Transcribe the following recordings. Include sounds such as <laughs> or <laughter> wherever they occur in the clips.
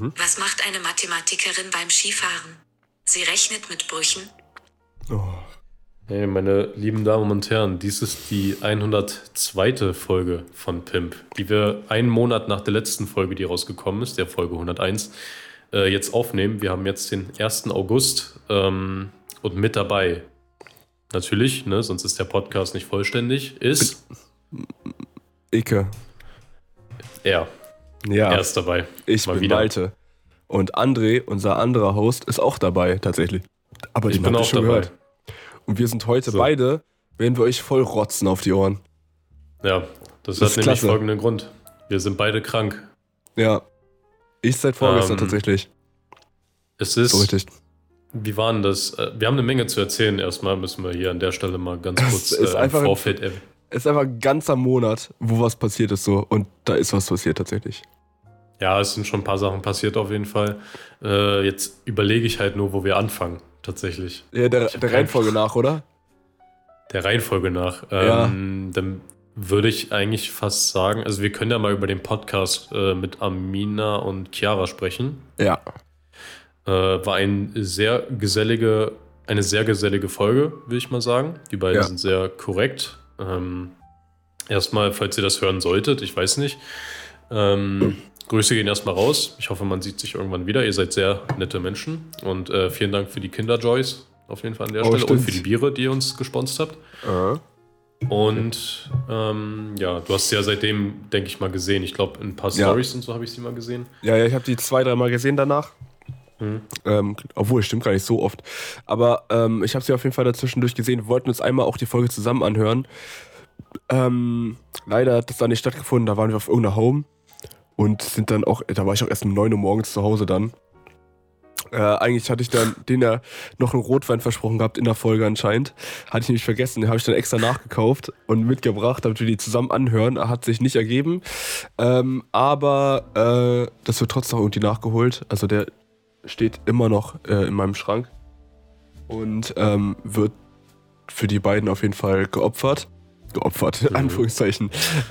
Was macht eine Mathematikerin beim Skifahren? Sie rechnet mit Brüchen. Oh. Hey, meine lieben Damen und Herren, dies ist die 102. Folge von Pimp, die wir einen Monat nach der letzten Folge, die rausgekommen ist, der Folge 101, äh, jetzt aufnehmen. Wir haben jetzt den 1. August ähm, und mit dabei, natürlich, ne, sonst ist der Podcast nicht vollständig, ist Icke. er. Ja, Er ist dabei. ich mal bin wieder. Malte. Und André, unser anderer Host, ist auch dabei, tatsächlich. Aber Ich den bin auch schon dabei. gehört. Und wir sind heute So. beide, werden wir euch voll rotzen auf die Ohren. Ja, das, Das hat nämlich klasse. folgenden Grund. Wir sind beide krank. Ja. Ich seit vorgestern Ähm, tatsächlich. Es ist, So richtig. wie war denn das? Äh, Wir haben eine Menge zu erzählen. Erstmal müssen wir hier an der Stelle mal ganz Das kurz ist äh, einfach- Vorfeld erwähnen. Es ist einfach ein ganzer Monat, wo was passiert ist so. Und da ist was passiert tatsächlich. Ja, es sind schon ein paar Sachen passiert auf jeden Fall. Äh, jetzt überlege ich halt nur, wo wir anfangen, tatsächlich. Ja, der, der Reihenfolge nach, oder? Der Reihenfolge nach. Ja. Ähm, Dann würde ich eigentlich fast sagen, also wir können ja mal über den Podcast äh, mit Amina und Chiara sprechen. Ja. Äh, war ein sehr gesellige, eine sehr gesellige Folge, will ich mal sagen. Die beiden Ja. sind sehr korrekt. Ähm, erstmal, falls ihr das hören solltet, ich weiß nicht. Ähm, Grüße gehen erstmal raus. Ich hoffe, man sieht sich irgendwann wieder. Ihr seid sehr nette Menschen. Und äh, vielen Dank für die Kinderjoys auf jeden Fall an der Oh, Stelle. Und stimmt. für die Biere, die ihr uns gesponsert habt. Äh. Und ähm, ja, du hast sie ja seitdem, denke ich mal, gesehen. Ich glaube, in ein paar Ja. Stories und so habe ich sie mal gesehen. Ja, ja, ich habe die zwei, dreimal gesehen danach. Mhm. Ähm, obwohl, stimmt gar nicht so oft. Aber ähm, ich habe sie auf jeden Fall dazwischendurch gesehen. Wir wollten uns einmal auch die Folge zusammen anhören. Ähm, leider hat das da nicht stattgefunden. Da waren wir auf irgendeiner Home und sind dann auch, da war ich auch erst um 9 Uhr morgens zu Hause dann. Äh, eigentlich hatte ich dann den ja noch einen Rotwein versprochen gehabt in der Folge anscheinend. Hatte ich nämlich vergessen, den habe ich dann extra nachgekauft und mitgebracht, damit wir die zusammen anhören. Hat sich nicht ergeben. Ähm, aber äh, das wird trotzdem noch irgendwie nachgeholt. Also der steht immer noch äh, in meinem Schrank und ähm, wird für die beiden auf jeden Fall geopfert. Geopfert, Mhm. Anführungszeichen. <laughs>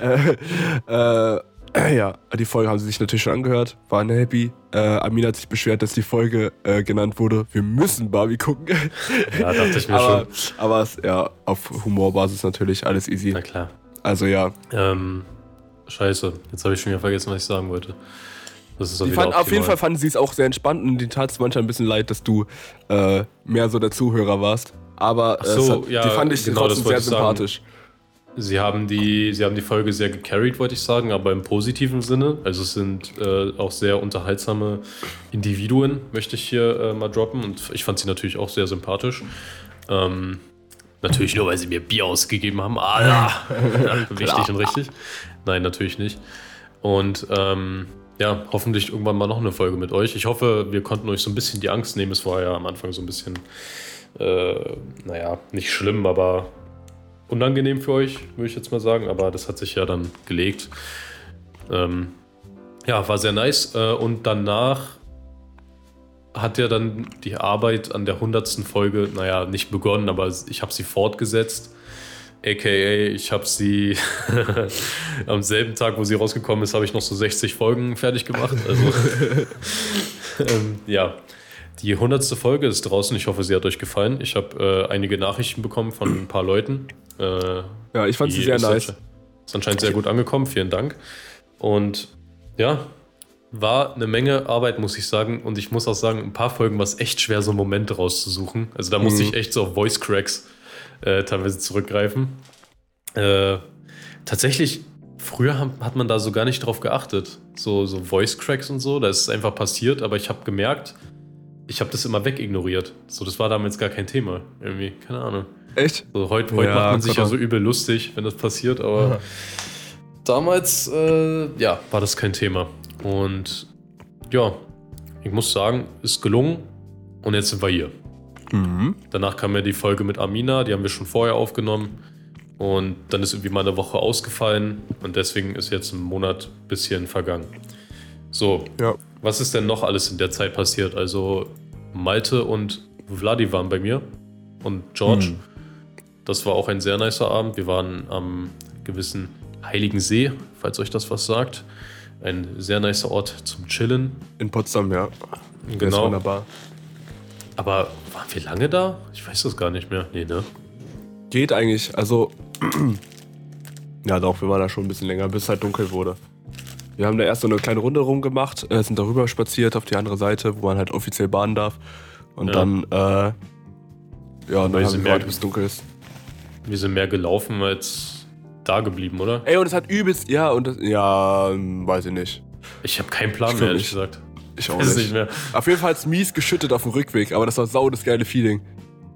Äh, äh, ja, die Folge haben sie sich natürlich schon angehört, waren happy. Äh, Amina hat sich beschwert, dass die Folge äh, genannt wurde. Wir müssen Barbie gucken. <laughs> Ja, dachte ich mir aber, schon. aber ja, auf Humorbasis natürlich alles easy. Na klar. Also ja, Ähm, scheiße, jetzt habe ich schon wieder vergessen, was ich sagen wollte. Das ist Die fand, auf jeden. Fall fanden sie es auch sehr entspannt und die tat es manchmal ein bisschen leid, dass du äh, mehr so der Zuhörer warst. Aber äh, so, hat, ja, die fand ich genau, trotzdem sehr ich sagen. sympathisch. Sie haben, die, sie haben die Folge sehr gecarried, wollte ich sagen, aber im positiven Sinne. Also es sind äh, auch sehr unterhaltsame Individuen, möchte ich hier äh, mal droppen. Und ich fand sie natürlich auch sehr sympathisch. Ähm, natürlich nur, weil sie mir Bier ausgegeben haben. Ah, ja. <laughs> Wichtig und richtig. Nein, natürlich nicht. Und ähm, ja, hoffentlich irgendwann mal noch eine Folge mit euch. Ich hoffe, wir konnten euch so ein bisschen die Angst nehmen. Es war ja am Anfang so ein bisschen, äh, naja, nicht schlimm, aber unangenehm für euch, würde ich jetzt mal sagen. Aber das hat sich ja dann gelegt. Ähm, ja, war sehr nice. Äh, und danach hat ja dann die Arbeit an der 100. Folge, naja, nicht begonnen, aber ich habe sie fortgesetzt. AKA, ich habe sie <laughs> am selben Tag, wo sie rausgekommen ist, habe ich noch so 60 Folgen fertig gemacht. Also, <laughs> ähm, ja, die 100. Folge ist draußen. Ich hoffe, sie hat euch gefallen. Ich habe äh, einige Nachrichten bekommen von ein paar Leuten. Äh, Ja, ich fand sie sehr ist nice. Ist anscheinend sehr gut angekommen, vielen Dank. Und ja, war eine Menge Arbeit, muss ich sagen. Und ich muss auch sagen, ein paar Folgen war es echt schwer, so Momente rauszusuchen. Also da musste Mhm. ich echt so auf Voice Cracks äh, teilweise zurückgreifen. Äh, tatsächlich, früher hat man da so gar nicht drauf geachtet. So, so Voice Cracks und so, da ist es einfach passiert, aber ich habe gemerkt, ich habe das immer wegignoriert. So, das war damals gar kein Thema. Irgendwie, keine Ahnung. Echt? So, heute heute Ja, macht man sich ja so übel lustig, wenn das passiert, aber damals, äh, ja, war das kein Thema. Und ja, ich muss sagen, ist gelungen und jetzt sind wir hier. Mhm. Danach kam ja die Folge mit Amina, die haben wir schon vorher aufgenommen. Und dann ist irgendwie mal eine Woche ausgefallen und deswegen ist jetzt ein Monat bisschen vergangen. So, Ja. was ist denn noch alles in der Zeit passiert? Also Malte und Vladi waren bei mir und George. Hm. Das war auch ein sehr nicer Abend. Wir waren am gewissen Heiligen See, falls euch das was sagt. ein sehr nicer Ort zum Chillen. In Potsdam, ja. Genau. wunderbar. Aber waren wir lange da? Ich weiß das gar nicht mehr. Nee, ne? Geht eigentlich, also. <clears throat> ja, doch, wir waren da schon ein bisschen länger, bis es halt dunkel wurde. Wir haben da erst so eine kleine Runde rumgemacht, äh, sind darüber spaziert auf die andere Seite, wo man halt offiziell baden darf. Und Ja. dann, äh, ja, und dann wir mehr- bis es dunkel ist. Wir sind mehr gelaufen als da geblieben, oder? Ey, und es hat übelst, ja, und das, ja, ähm, weiß ich nicht. Ich habe keinen Plan Ich mehr, ehrlich gesagt. Ich auch nicht. nicht mehr. Auf jeden Fall hat es mies geschüttet auf dem Rückweg, aber das war sau das geile Feeling.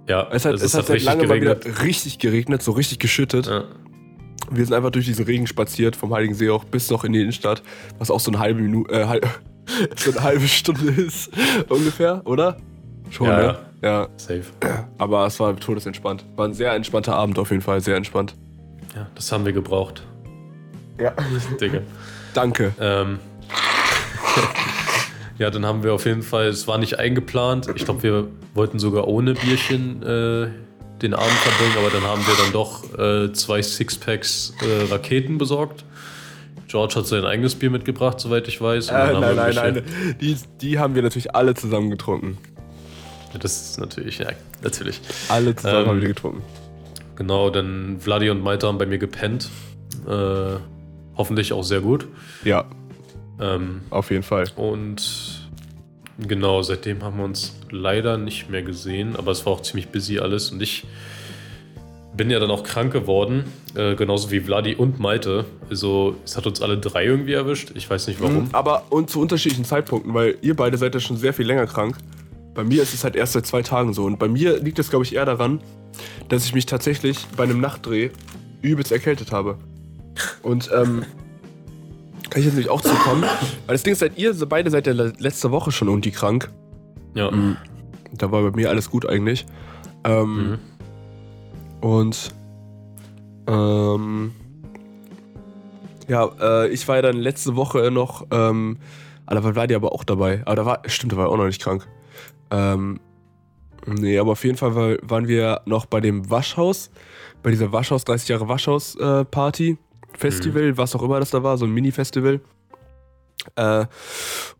Ja, Es hat, also es hat seit richtig langem mal geregnet. wieder richtig geregnet, so richtig geschüttet. Ja. Wir sind einfach durch diesen Regen spaziert, vom Heiligen See auch bis noch in die Innenstadt, was auch so eine halbe Minute, äh, <laughs> so eine halbe Stunde ist, ungefähr, oder? Schon, Ja, ne? Ja, Safe. aber es war todesentspannt. War ein sehr entspannter Abend auf jeden Fall, sehr entspannt. Ja, das haben wir gebraucht. Ja. <laughs> Digga. Danke. Ähm. <laughs> ja, dann haben wir auf jeden Fall, es war nicht eingeplant. Ich glaube, wir wollten sogar ohne Bierchen äh, den Abend verbringen, aber dann haben wir dann doch äh, zwei Sixpacks äh, Raketen besorgt. George hat sein eigenes Bier mitgebracht, soweit ich weiß. Äh, nein, nein, nein. Die, die haben wir natürlich alle zusammen getrunken. Das ist natürlich, ja, natürlich. Alle zusammen Ähm, haben wir getrunken. Genau, dann Vladi und Malte haben bei mir gepennt. Äh, hoffentlich auch sehr gut. Ja, Ähm, auf jeden Fall. Und genau, seitdem haben wir uns leider nicht mehr gesehen, aber es war auch ziemlich busy alles und ich bin ja dann auch krank geworden, äh, genauso wie Vladi und Malte. Also es hat uns alle drei irgendwie erwischt. Ich weiß nicht warum. Mhm, Aber und zu unterschiedlichen Zeitpunkten, weil ihr beide seid ja schon sehr viel länger krank. Bei mir ist es halt erst seit zwei Tagen so. Und bei mir liegt es, glaube ich, eher daran, dass ich mich tatsächlich bei einem Nachtdreh übelst erkältet habe. Und ähm, kann ich jetzt nämlich auch zukommen. Weil das Ding ist, seit ihr beide seid ja le- letzte Woche schon irgendwie krank. Ja, Mhm. Da war bei mir alles gut eigentlich. Ähm, Mhm. Und ähm, ja, äh, ich war ja dann letzte Woche noch, ähm, ah, da war die aber auch dabei. Aber da war, stimmt, da war er auch noch nicht krank. Ähm, nee, aber auf jeden Fall war, waren wir noch bei dem Waschhaus, bei dieser Waschhaus, 30 Jahre Waschhaus-Party, Festival, was auch immer das da war, so ein Mini-Festival. Äh,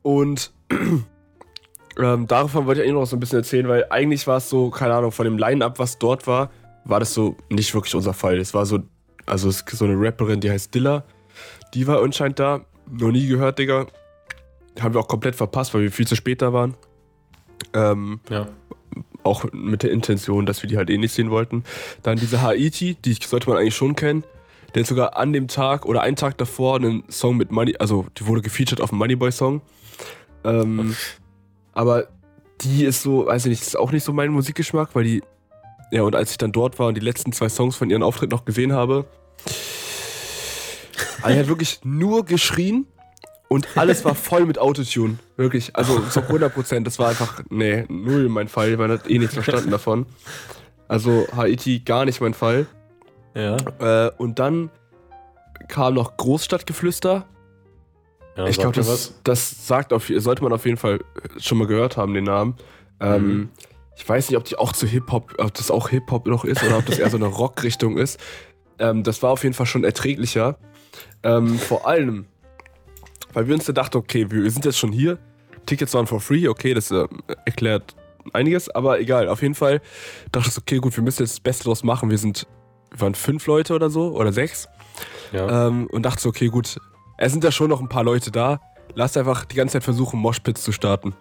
und <clears throat> ähm, davon wollte ich eigentlich noch so ein bisschen erzählen, weil eigentlich war es so, keine Ahnung, von dem Line-Up, was dort war, war das so nicht wirklich unser Fall. Es war so, also es ist so eine Rapperin, die heißt Dilla. Die war anscheinend da. Noch nie gehört, Digga. Haben wir auch komplett verpasst, weil wir viel zu spät da waren. Ähm, ja. auch mit der Intention, dass wir die halt eh nicht sehen wollten. Dann diese Haiti, die sollte man eigentlich schon kennen. Der hat sogar an dem Tag oder einen Tag davor einen Song mit Money, also die wurde gefeatured auf dem Moneyboy-Song. Ähm, aber die ist so, weiß ich nicht, ist auch nicht so mein Musikgeschmack, weil die, ja, und als ich dann dort war und die letzten zwei Songs von ihren Auftritt noch gesehen habe, also die hat wirklich nur geschrien und alles war voll mit Autotune. Wirklich, also zu 100 Prozent. Das war einfach, nee, null mein Fall. Man hat eh nichts verstanden davon. Also Haiti gar nicht mein Fall. Ja. Äh, und dann kam noch Großstadtgeflüster. ja ich glaube, das, das sagt auf, sollte man auf jeden Fall schon mal gehört haben, den Namen. Ähm, Mhm. Ich weiß nicht, ob die auch zu Hip-Hop, ob das auch Hip-Hop noch ist oder ob das eher so eine <laughs> Rock-Richtung ist. Ähm, das war auf jeden Fall schon erträglicher. Ähm, vor allem, weil wir uns da dachten, okay, wir sind jetzt schon hier. Tickets waren for free, okay, das äh, erklärt einiges, aber egal. Auf jeden Fall dachte ich, okay, gut, wir müssen jetzt das Beste draus machen. Wir sind, waren fünf Leute oder so, oder sechs. Ja. Ähm, und dachte so, okay, gut, es sind ja schon noch ein paar Leute da. Lass einfach die ganze Zeit versuchen, Moshpits zu starten.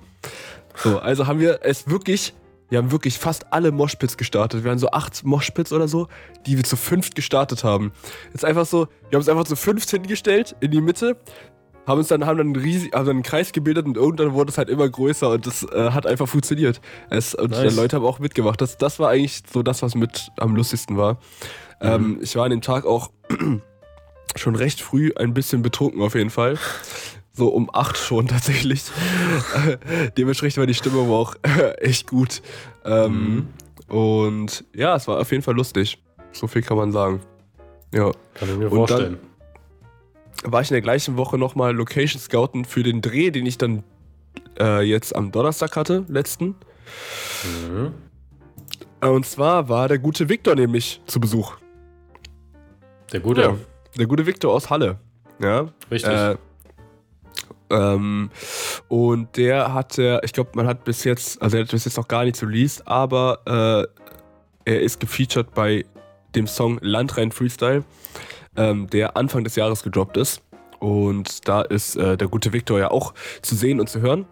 So, also haben wir es wirklich, wir haben wirklich fast alle Moshpits gestartet. Wir waren so acht Moshpits oder so, die wir zu fünft gestartet haben. Jetzt einfach so, wir haben uns einfach zu fünft hingestellt in die Mitte, haben uns dann, haben dann einen, riesig, haben dann einen Kreis gebildet und irgendwann wurde es halt immer größer und das äh, hat einfach funktioniert. Es, und Nice. die Leute haben auch mitgemacht. Das, das war eigentlich so das, was mit am lustigsten war. Ähm, ich war an dem Tag auch <clears throat> schon recht früh ein bisschen betrunken auf jeden Fall. So um 8 schon tatsächlich. <laughs> Dementsprechend war die Stimmung auch <laughs> echt gut. Ähm, Und ja, es war auf jeden Fall lustig. So viel kann man sagen. Ja. Kann ich mir und dann- vorstellen. War ich in der gleichen Woche nochmal Location scouten für den Dreh, den ich dann äh, jetzt am Donnerstag hatte, letzten. Mhm. Und zwar war der gute Victor nämlich zu Besuch. Der Gute. Ja. Der gute Victor aus Halle. Ja. Richtig. Äh, Ähm, und der hatte, ich glaube, man hat bis jetzt, also er hat bis jetzt noch gar nichts released, aber äh, er ist gefeatured bei dem Song Landrein Freestyle, ähm, der Anfang des Jahres gedroppt ist. Und da ist äh, der gute Victor ja auch zu sehen und zu hören.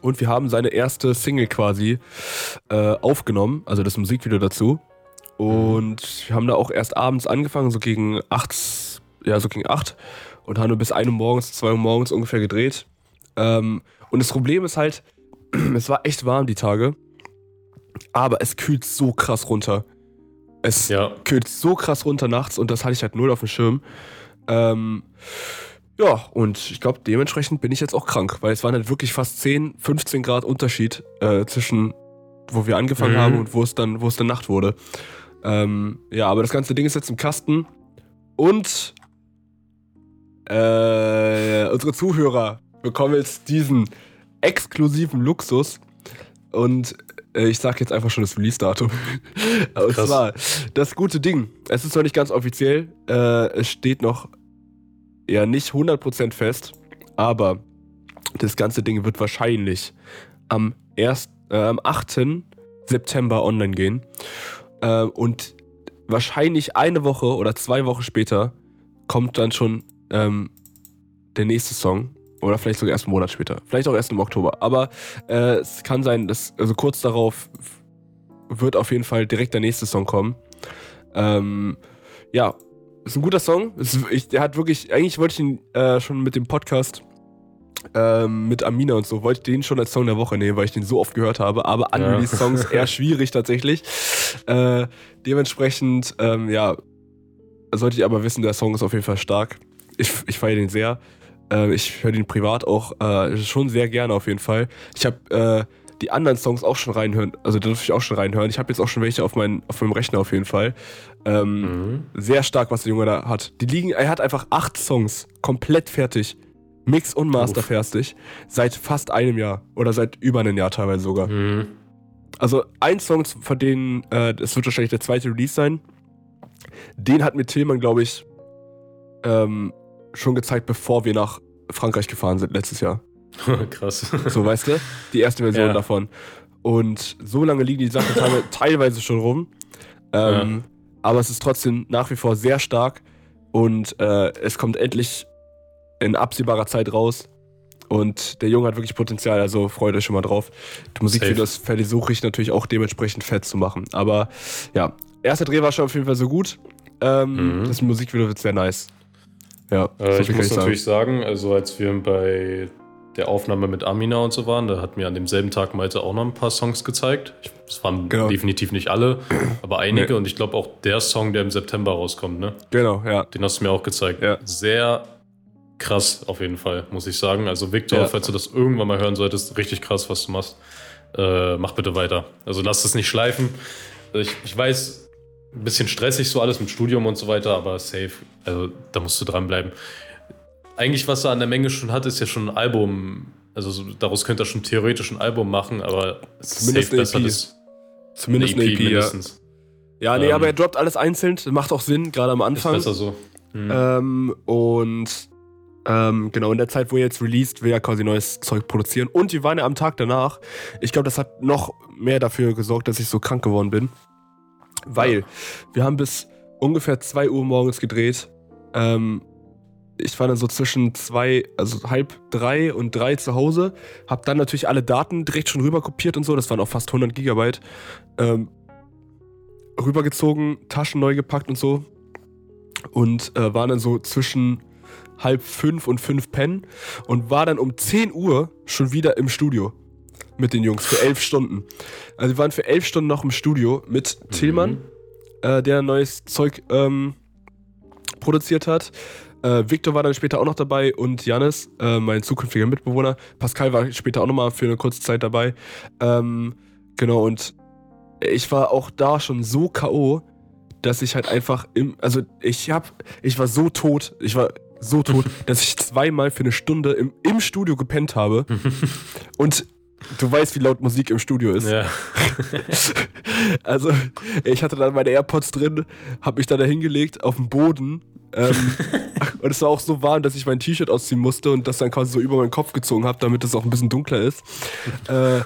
Und wir haben seine erste Single quasi äh, aufgenommen, also das Musikvideo dazu. Und wir haben da auch erst abends angefangen, so gegen 8, ja, so gegen 8 und haben nur bis 1 Uhr morgens, 2 Uhr morgens ungefähr gedreht. Ähm, und das Problem ist halt, <clears throat> es war echt warm die Tage, aber es kühlt so krass runter. Es Ja. kühlt so krass runter nachts und das hatte ich halt null auf dem Schirm. Ähm, ja, und ich glaube, dementsprechend bin ich jetzt auch krank, weil es waren halt wirklich fast 10, 15 Grad Unterschied äh, zwischen, wo wir angefangen Mhm. haben und wo es dann, wo es dann Nacht wurde. Ähm, ja, aber das ganze Ding ist jetzt im Kasten und äh, unsere Zuhörer bekommen jetzt diesen exklusiven Luxus und ich sag jetzt einfach schon das Release-Datum. <laughs> und zwar das gute Ding. Es ist noch nicht ganz offiziell. Äh, es steht noch ja nicht 100% fest, aber das ganze Ding wird wahrscheinlich am, erst, äh, am 8. September online gehen. Äh, und wahrscheinlich eine Woche oder zwei Wochen später kommt dann schon ähm, der nächste Song. Oder vielleicht sogar erst einen Monat später. Vielleicht auch erst im Oktober. Aber äh, es kann sein, dass also kurz darauf wird auf jeden Fall direkt der nächste Song kommen. Ähm, ja, ist ein guter Song. Ist, ich, der hat wirklich, eigentlich wollte ich ihn äh, schon mit dem Podcast ähm, mit Amina und so, wollte ich den schon als Song der Woche nehmen, weil ich den so oft gehört habe. Aber Ja. unreleased Songs <laughs> eher schwierig tatsächlich. Äh, dementsprechend, ähm, ja, sollte ich aber wissen, der Song ist auf jeden Fall stark. Ich, ich feiere den sehr. Äh, ich höre den privat auch äh, schon sehr gerne auf jeden Fall. Ich habe äh, die anderen Songs auch schon reinhören, also da durfte ich auch schon reinhören. Ich habe jetzt auch schon welche auf, mein, auf meinem Rechner auf jeden Fall. Ähm, Mhm. sehr stark, was der Junge da hat. Die liegen, er hat einfach acht Songs komplett fertig. Mix und Master Uff. fertig. Seit fast einem Jahr. Oder seit über einem Jahr teilweise sogar. Mhm. Also ein Song, von denen, äh, das wird wahrscheinlich der zweite Release sein. Den hat mir Tillmann, glaube ich, ähm, schon gezeigt, bevor wir nach Frankreich gefahren sind letztes Jahr. <laughs> Krass. So, weißt du? Die erste Version Ja. davon. Und so lange liegen die Sachen <laughs> teilweise, schon rum. Ähm, Aber es ist trotzdem nach wie vor sehr stark. Und äh, es kommt endlich in absehbarer Zeit raus. Und der Junge hat wirklich Potenzial, also freut euch schon mal drauf. Die Musikvideos versuche ich natürlich auch dementsprechend fett zu machen. Aber ja, erster Dreh war schon auf jeden Fall so gut. Ähm, Mhm. Das Musikvideo wird sehr nice. Ja, Äh, so ich muss ich sagen. natürlich sagen, also als wir bei der Aufnahme mit Amina und so waren, da hat mir an demselben Tag Malte auch noch ein paar Songs gezeigt. Es waren Genau. definitiv nicht alle, <clears throat> aber einige. Nee. Und ich glaube auch der Song, der im September rauskommt, ne? Genau, ja. Den hast du mir auch gezeigt. Ja. Sehr krass auf jeden Fall, muss ich sagen. Also Victor, Ja. falls du das irgendwann mal hören solltest, richtig krass, was du machst. Äh, mach bitte weiter. Also lass es nicht schleifen. Ich, ich weiß, ein bisschen stressig so alles mit Studium und so weiter, aber safe. Also da musst du dranbleiben. Eigentlich, was er an der Menge schon hat, ist ja schon ein Album. Also so, daraus könnte er schon theoretisch ein Album machen, aber es ist Zumindest safe eine besser, EP. Zumindest eine EP, ja. mindestens. Ja, nee, Ähm, aber er droppt alles einzeln. Macht auch Sinn, gerade am Ist Anfang. besser so. Mhm. Ähm, und ähm, genau in der Zeit, wo er jetzt released, will er quasi neues Zeug produzieren. Und wir waren ja am Tag danach. Ich glaube, das hat noch mehr dafür gesorgt, dass ich so krank geworden bin. Weil wir haben bis ungefähr 2 Uhr morgens gedreht. Ähm, ich war dann so zwischen zwei, also halb drei und drei zu Hause. Hab dann natürlich alle Daten direkt schon rüber kopiert und so. Das waren auch fast 100 Gigabyte. Ähm, rübergezogen, Taschen neu gepackt und so und äh, war dann so zwischen halb fünf und fünf pennen und war dann um 10 Uhr schon wieder im Studio mit den Jungs für elf Stunden. Also wir waren für elf Stunden noch im Studio mit Tillmann, äh, der neues Zeug ähm, produziert hat. Äh, Victor war dann später auch noch dabei und Janis, äh, mein zukünftiger Mitbewohner. Pascal war später auch nochmal für eine kurze Zeit dabei. Ähm, genau, und ich war auch da schon so K.O., dass ich halt einfach im, also ich hab, ich war so tot, ich war so tot, <laughs> dass ich zweimal für eine Stunde im, im Studio gepennt habe. <laughs> Und du weißt, wie laut Musik im Studio ist. Ja. <laughs> Also, ich hatte dann meine AirPods drin, habe mich dann da hingelegt auf den Boden. Ähm, <laughs> und es war auch so warm, dass ich mein T-Shirt ausziehen musste und das dann quasi so über meinen Kopf gezogen habe, damit es auch ein bisschen dunkler ist. <laughs> Äh,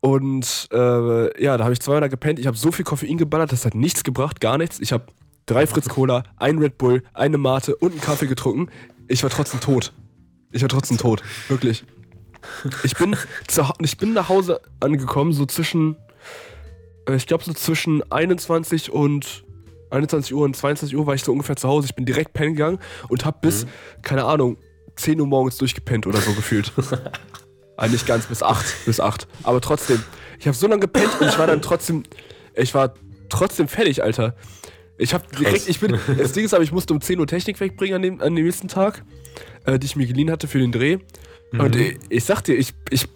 und äh, ja, da habe ich zweimal gepennt. Ich habe so viel Koffein geballert, das hat nichts gebracht, gar nichts. Ich habe drei Fritz Cola, ein Red Bull, eine Mate und einen Kaffee getrunken. Ich war trotzdem tot. Ich war trotzdem tot, wirklich. Ich bin, zu, ich bin nach Hause angekommen, so zwischen, äh, ich glaube so zwischen 21 und 21 Uhr und 22 Uhr war ich so ungefähr zu Hause. Ich bin direkt pennen gegangen und habe bis, mhm. keine Ahnung, 10 Uhr morgens durchgepennt oder so gefühlt. <laughs> ah, nicht ganz, bis 8, bis 8. Aber trotzdem, ich habe so lange gepennt und ich war dann trotzdem, ich war trotzdem fertig, Alter. Ich habe direkt, ich bin, das Ding ist aber, ich musste um 10 Uhr Technik wegbringen an dem, an dem nächsten Tag, äh, die ich mir geliehen hatte für den Dreh. Mhm. Und ich, ich sag dir, ich, ich,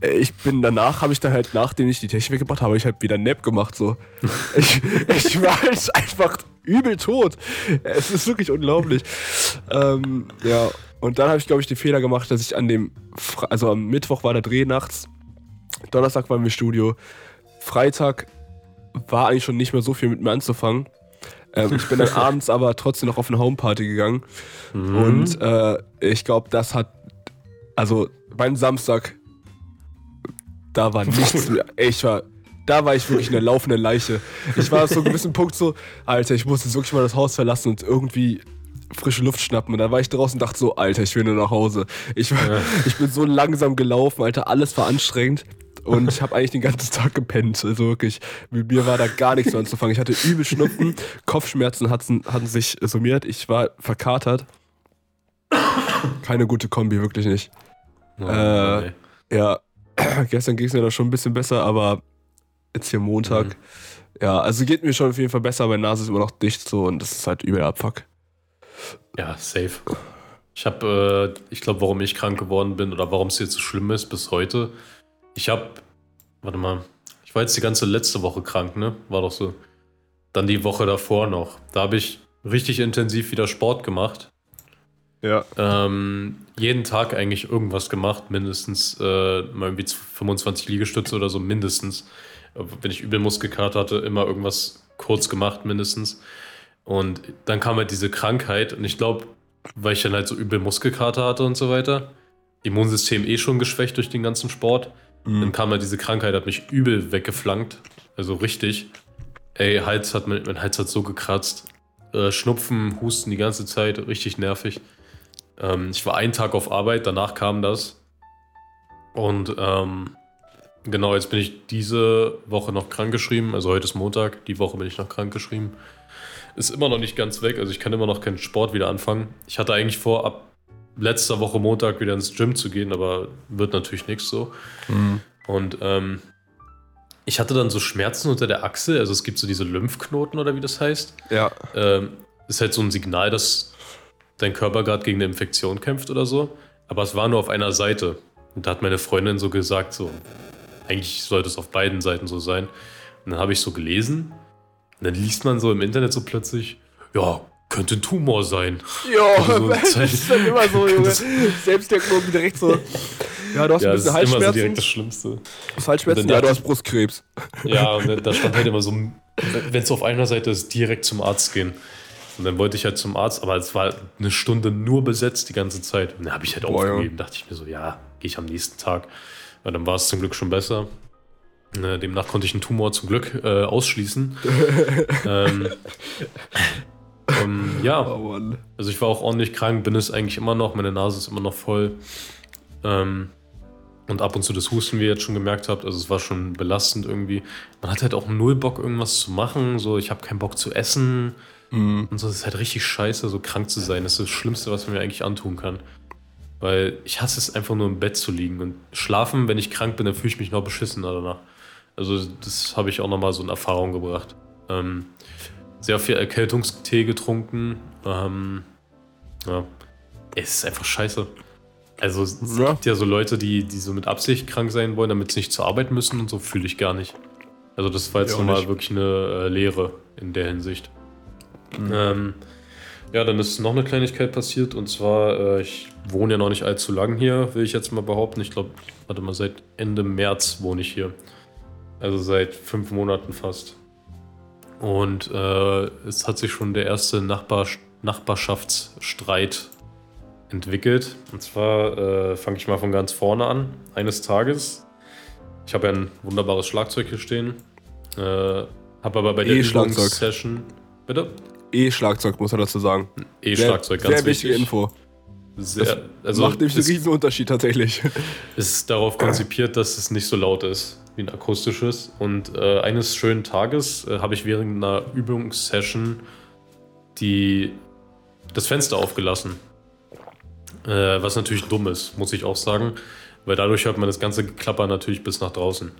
ich bin danach, habe ich dann halt, nachdem ich die Technik weggebracht habe, ich halt wieder Nap gemacht, so. <laughs> ich, ich war halt einfach übel tot. Es ist wirklich unglaublich. ähm, ja, und dann habe ich, glaube ich, den Fehler gemacht, dass ich an dem, also am Mittwoch war der Dreh nachts, Donnerstag waren wir Studio, Freitag war eigentlich schon nicht mehr so viel mit mir anzufangen. Ähm, ich bin dann <laughs> abends aber trotzdem noch auf eine Homeparty gegangen. Mhm. Und äh, ich glaube, das hat, also beim Samstag, da war nichts mehr. <laughs> Ich war, da war ich wirklich eine laufende Leiche. Ich war auf so einem gewissen <laughs> Punkt so, Alter, ich muss jetzt wirklich mal das Haus verlassen und irgendwie frische Luft schnappen. Und dann war ich draußen und dachte so, Alter, ich will nur nach Hause. Ich, war, ja. <laughs> ich bin so langsam gelaufen, Alter, alles war anstrengend. Und ich habe eigentlich den ganzen Tag gepennt. Also wirklich, mit mir war da gar nichts mehr anzufangen. Ich hatte übel Schnupfen, Kopfschmerzen hatten, hatten sich summiert. Ich war verkatert. Keine gute Kombi, wirklich nicht. Oh, äh, ja, <clears throat> gestern ging es mir da schon ein bisschen besser, aber jetzt hier Montag. Mhm. Ja, also geht mir schon auf jeden Fall besser, meine Nase ist immer noch dicht so und das ist halt übel Abfuck. Ja, safe. Ich habe, äh, ich glaube, warum ich krank geworden bin oder warum es jetzt so schlimm ist bis heute, ich habe, warte mal, ich war jetzt die ganze letzte Woche krank, ne? War doch so. Dann die Woche davor noch. Da habe ich richtig intensiv wieder Sport gemacht. Ja. Ähm, jeden Tag eigentlich irgendwas gemacht, mindestens äh, mal irgendwie 25 Liegestütze oder so, mindestens. Wenn ich übel Muskelkater hatte, immer irgendwas kurz gemacht, mindestens. Und dann kam halt diese Krankheit und ich glaube, weil ich dann halt so übel Muskelkater hatte und so weiter, Immunsystem eh schon geschwächt durch den ganzen Sport, Mhm. Dann kam halt diese Krankheit, hat mich übel weggeflankt. Also richtig. Ey, Hals hat, mein, mein Hals hat so gekratzt. Äh, Schnupfen, Husten die ganze Zeit, richtig nervig. Ähm, ich war einen Tag auf Arbeit, danach kam das. Und ähm, genau, jetzt bin ich diese Woche noch krankgeschrieben. Also heute ist Montag, die Woche bin ich noch krankgeschrieben. Ist immer noch nicht ganz weg, also ich kann immer noch keinen Sport wieder anfangen. Ich hatte eigentlich vor, ab letzter Woche Montag wieder ins Gym zu gehen, aber wird natürlich nichts so. Mhm. Und ähm, ich hatte dann so Schmerzen unter der Achse, also es gibt so diese Lymphknoten oder wie das heißt. Ja. Ähm, ist halt so ein Signal, dass dein Körper gerade gegen eine Infektion kämpft oder so. Aber es war nur auf einer Seite. Und da hat meine Freundin so gesagt, so, eigentlich sollte es auf beiden Seiten so sein. Und dann habe ich so gelesen. Und dann liest man so im Internet so plötzlich, ja, könnte ein Tumor sein. Ja, <laughs> so <laughs> das ist dann immer so, <laughs> Junge. Selbstdiagnose direkt so. Ja, du hast ja, ein bisschen das ist Immer so direkt das Schlimmste. Halsschmerzen? Ja, du hast Brustkrebs. Ja, und da stand halt immer so, wenn es auf einer Seite ist, direkt zum Arzt gehen. Und dann wollte ich halt zum Arzt, aber es war eine Stunde nur besetzt die ganze Zeit. Und dann habe ich halt Boah, aufgegeben. Ja. Dachte ich mir so, ja, gehe ich am nächsten Tag. Und dann war es zum Glück schon besser. Äh, demnach konnte ich einen Tumor zum Glück äh, ausschließen. <laughs> ähm, ähm, ja, oh also ich war auch ordentlich krank, bin es eigentlich immer noch, meine Nase ist immer noch voll. Ähm, und ab und zu das Husten, wie ihr jetzt schon gemerkt habt, also es war schon belastend irgendwie. Man hat halt auch null Bock, irgendwas zu machen. So, ich habe keinen Bock zu essen. Mhm. Und so, das ist halt richtig scheiße, so krank zu sein. Das ist das Schlimmste, was man mir eigentlich antun kann. Weil ich hasse es einfach nur im Bett zu liegen. Und schlafen, wenn ich krank bin, dann fühle ich mich noch beschissener danach. Also, das habe ich auch nochmal so in Erfahrung gebracht. Ähm, sehr viel Erkältungstee getrunken. Ähm, ja, es ist einfach scheiße. Also es ja. gibt ja so Leute, die, die so mit Absicht krank sein wollen, damit sie nicht zur Arbeit müssen und so fühle ich gar nicht. Also das war jetzt nochmal wirklich eine äh, Lehre in der Hinsicht. Mhm. Ähm, Ja, dann ist noch eine Kleinigkeit passiert und zwar, äh, ich wohne ja noch nicht allzu lang hier, will ich jetzt mal behaupten. Ich glaube, warte mal, seit Ende März wohne ich hier. Also seit fünf Monaten fast. Und äh, es hat sich schon der erste Nachbar Nachbarschaftsstreit entwickelt. Und zwar äh, fange ich mal von ganz vorne an. Eines Tages, ich habe ja ein wunderbares Schlagzeug hier stehen, äh, habe aber bei der E-Schlagzeug. Übungssession. Bitte? E-Schlagzeug, muss man dazu sagen. E-Schlagzeug, ganz sehr wichtige wichtig. Info. Sehr, also Macht nämlich einen es riesen Unterschied tatsächlich. <laughs> ist darauf konzipiert, dass es nicht so laut ist wie ein akustisches. Und äh, eines schönen Tages äh, habe ich während einer Übungssession die, das Fenster aufgelassen. Äh, was natürlich dumm ist, muss ich auch sagen. Weil dadurch hört man das ganze Klappern natürlich bis nach draußen.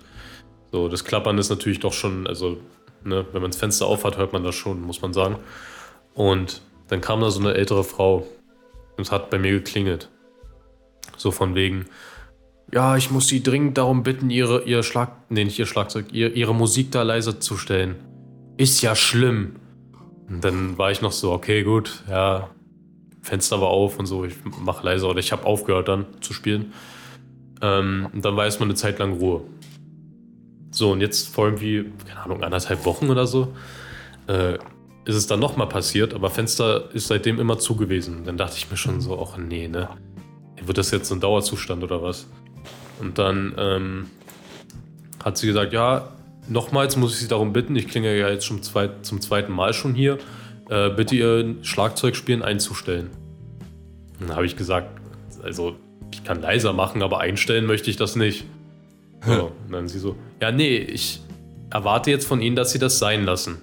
So, das Klappern ist natürlich doch schon, also, ne, wenn man das Fenster aufhat, hört man das schon, muss man sagen. Und dann kam da so eine ältere Frau und es hat bei mir geklingelt. So von wegen, ja, ich muss sie dringend darum bitten, ihre, ihr Schlag, nee, nicht ihr Schlagzeug, ihr, ihre Musik da leiser zu stellen. Ist ja schlimm. Und dann war ich noch so, okay, gut, ja, Fenster war auf und so, ich mach leiser oder ich habe aufgehört dann zu spielen. Ähm, und dann war erstmal eine Zeit lang Ruhe. So, und jetzt vor irgendwie, keine Ahnung, anderthalb Wochen oder so, äh, ist es dann nochmal passiert, aber Fenster ist seitdem immer zu gewesen. Dann dachte ich mir schon so, ach nee, ne? Wird das jetzt so ein Dauerzustand oder was? Und dann ähm, hat sie gesagt, ja, nochmals muss ich Sie darum bitten, ich klinge ja jetzt schon zwei, zum zweiten Mal schon hier, äh, bitte Ihr Schlagzeugspielen einzustellen. Und dann habe ich gesagt, also ich kann leiser machen, aber einstellen möchte ich das nicht. So, und dann sie so, ja, nee, ich erwarte jetzt von Ihnen, dass Sie das sein lassen.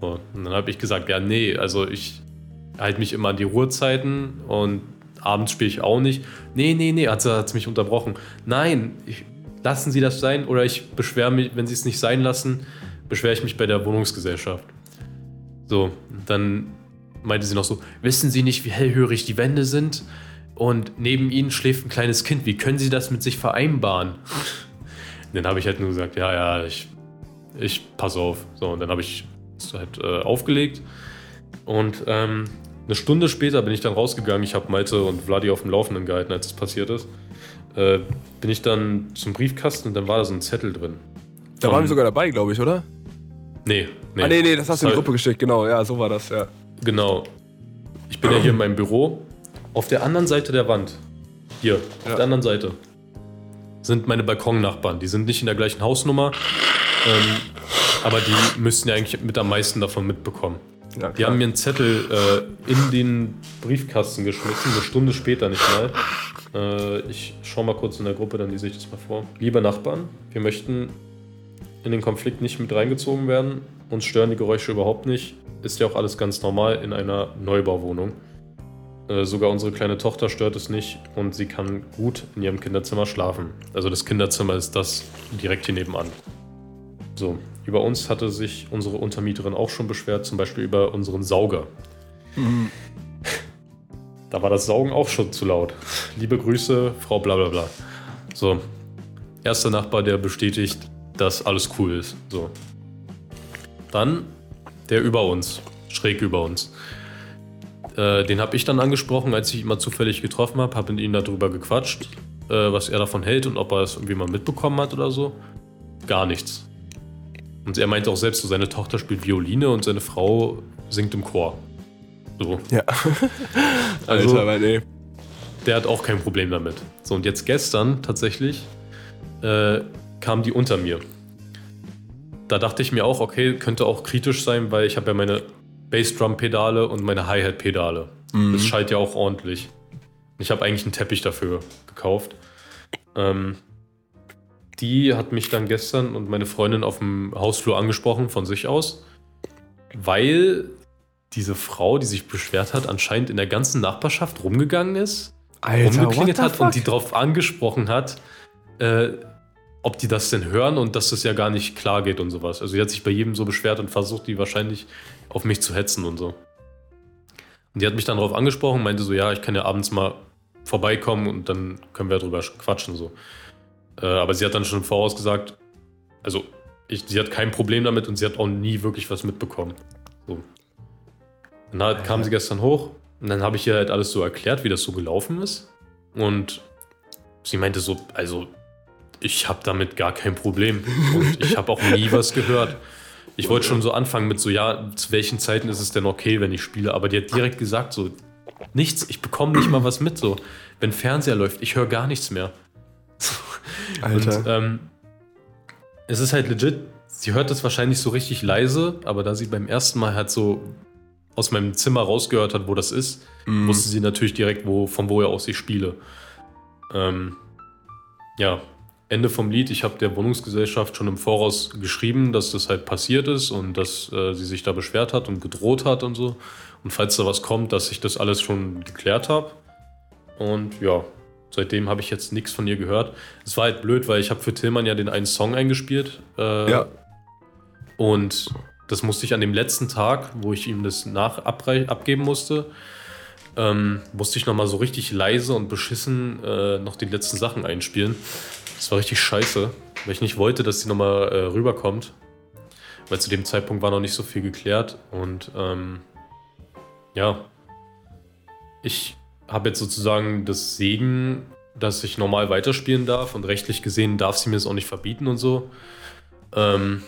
So, und dann habe ich gesagt, ja, nee, also ich halte mich immer an die Ruhezeiten und abends spiele ich auch nicht. Nee, nee, nee, hat sie mich unterbrochen. Nein, ich, lassen Sie das sein oder ich beschwere mich, wenn Sie es nicht sein lassen, beschwere ich mich bei der Wohnungsgesellschaft. So, dann meinte sie noch so, wissen Sie nicht, wie hellhörig die Wände sind? Und neben Ihnen schläft ein kleines Kind. Wie können Sie das mit sich vereinbaren? dann habe ich halt nur gesagt, ja, ja, ich, ich pass auf. So, und dann habe ich es halt äh, aufgelegt. Und ähm, eine Stunde später bin ich dann rausgegangen. Ich habe Malte und Vladi auf dem Laufenden gehalten, als es passiert ist. Äh, bin ich dann zum Briefkasten und dann war da so ein Zettel drin. Da waren wir sogar dabei, glaube ich, oder? Nee, nee. Ah, nee, nee, das hast du in die Gruppe geschickt, genau. Ja, so war das, ja. Genau. Ich bin ja hier in meinem Büro. Auf der anderen Seite der Wand, hier, auf Ja. der anderen Seite, sind meine Balkonnachbarn. Die sind nicht in der gleichen Hausnummer, ähm, aber die müssten ja eigentlich mit am meisten davon mitbekommen. ja Die haben mir einen Zettel äh, in den Briefkasten geschmissen, eine Stunde später nicht mal. Äh, ich schaue mal kurz in der Gruppe, dann lese ich das mal vor. Liebe Nachbarn, wir möchten in den Konflikt nicht mit reingezogen werden. Uns stören die Geräusche überhaupt nicht. Ist ja auch alles ganz normal in einer Neubauwohnung. Äh, sogar unsere kleine Tochter stört es nicht und sie kann gut in ihrem Kinderzimmer schlafen. Also das Kinderzimmer ist das direkt hier nebenan. So, über uns hatte sich unsere Untermieterin auch schon beschwert, zum Beispiel über unseren Sauger. Da war das Saugen auch schon zu laut. Liebe Grüße, Frau Blablabla. So, erster Nachbar, der bestätigt, dass alles cool ist. So. Dann der über uns, schräg über uns. Äh, den habe ich dann angesprochen, als ich ihn mal zufällig getroffen habe, habe mit ihm darüber gequatscht, äh, was er davon hält und ob er es irgendwie mal mitbekommen hat oder so. Gar nichts. Und er meinte auch selbst, so seine Tochter spielt Violine und seine Frau singt im Chor. So. Ja. <laughs> Also- Alter, weil, nee. Der hat auch kein Problem damit. So, und jetzt gestern tatsächlich äh, kam die unter mir. Da dachte ich mir auch, okay, könnte auch kritisch sein, weil ich habe ja meine Bassdrum-Pedale und meine Hi-Hat-Pedale. Das schallt ja auch ordentlich. Ich habe eigentlich einen Teppich dafür gekauft. Ähm, die hat mich dann gestern und meine Freundin auf dem Hausflur angesprochen von sich aus, weil diese Frau, die sich beschwert hat, anscheinend in der ganzen Nachbarschaft rumgegangen ist rumgeklingelt hat und die drauf angesprochen hat, äh, ob die das denn hören und dass das ja gar nicht klar geht und sowas. Also die hat sich bei jedem so beschwert und versucht, die wahrscheinlich auf mich zu hetzen und so. Und die hat mich dann darauf angesprochen, meinte so, ja, ich kann ja abends mal vorbeikommen und dann können wir drüber quatschen so. Äh, aber sie hat dann schon im voraus gesagt, also ich, sie hat kein Problem damit und sie hat auch nie wirklich was mitbekommen. So. Dann kam sie gestern hoch und dann habe ich ihr halt alles so erklärt, wie das so gelaufen ist. Und sie meinte so, also ich habe damit gar kein Problem und ich habe auch nie was gehört. Ich wollte schon so anfangen mit so, ja, zu welchen Zeiten ist es denn okay, wenn ich spiele? Aber die hat direkt gesagt so, nichts, ich bekomme nicht mal was mit so. Wenn Fernseher läuft, ich höre gar nichts mehr. <laughs> Alter. Und ähm, es ist halt legit, sie hört das wahrscheinlich so richtig leise, aber da sie beim ersten Mal halt so aus meinem Zimmer rausgehört hat, wo das ist, Mhm. wusste sie natürlich direkt, wo, von woher aus ich spiele. Ähm, ja, Ende vom Lied. Ich habe der Wohnungsgesellschaft schon im Voraus geschrieben, dass das halt passiert ist und dass äh, sie sich da beschwert hat und gedroht hat und so. Und falls da was kommt, dass ich das alles schon geklärt habe. Und ja, seitdem habe ich jetzt nichts von ihr gehört. Es war halt blöd, weil ich habe für Tillmann ja den einen Song eingespielt. Äh, Ja. Und das musste ich an dem letzten Tag, wo ich ihm das nach abgeben musste, ähm, musste ich nochmal so richtig leise und beschissen äh, noch die letzten Sachen einspielen. Das war richtig scheiße, weil ich nicht wollte, dass sie nochmal äh, rüberkommt. Weil zu dem Zeitpunkt war noch nicht so viel geklärt. Und ähm, ja, ich habe jetzt sozusagen das Segen, dass ich normal weiterspielen darf. Und rechtlich gesehen darf sie mir es auch nicht verbieten und so. Ähm,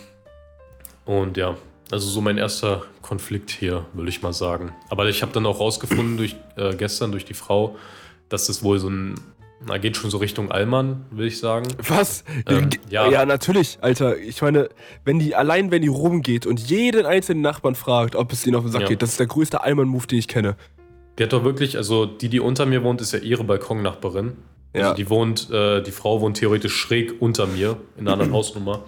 und ja, also so mein erster Konflikt hier, würde ich mal sagen. Aber ich habe dann auch rausgefunden durch äh, gestern durch die Frau, dass das wohl so ein, na geht schon so Richtung Allmann, will ich sagen. Was? Ähm, ja. ja. natürlich, Alter. Ich meine, wenn die allein, wenn die rumgeht und jeden einzelnen Nachbarn fragt, ob es ihnen auf den Sack Ja. geht, das ist der größte Allmann-Move, den ich kenne. Die hat doch wirklich, also die, die unter mir wohnt, ist ja ihre Balkonnachbarin. Also Ja. die wohnt, äh, die Frau wohnt theoretisch schräg unter mir in einer anderen <clears throat> Hausnummer.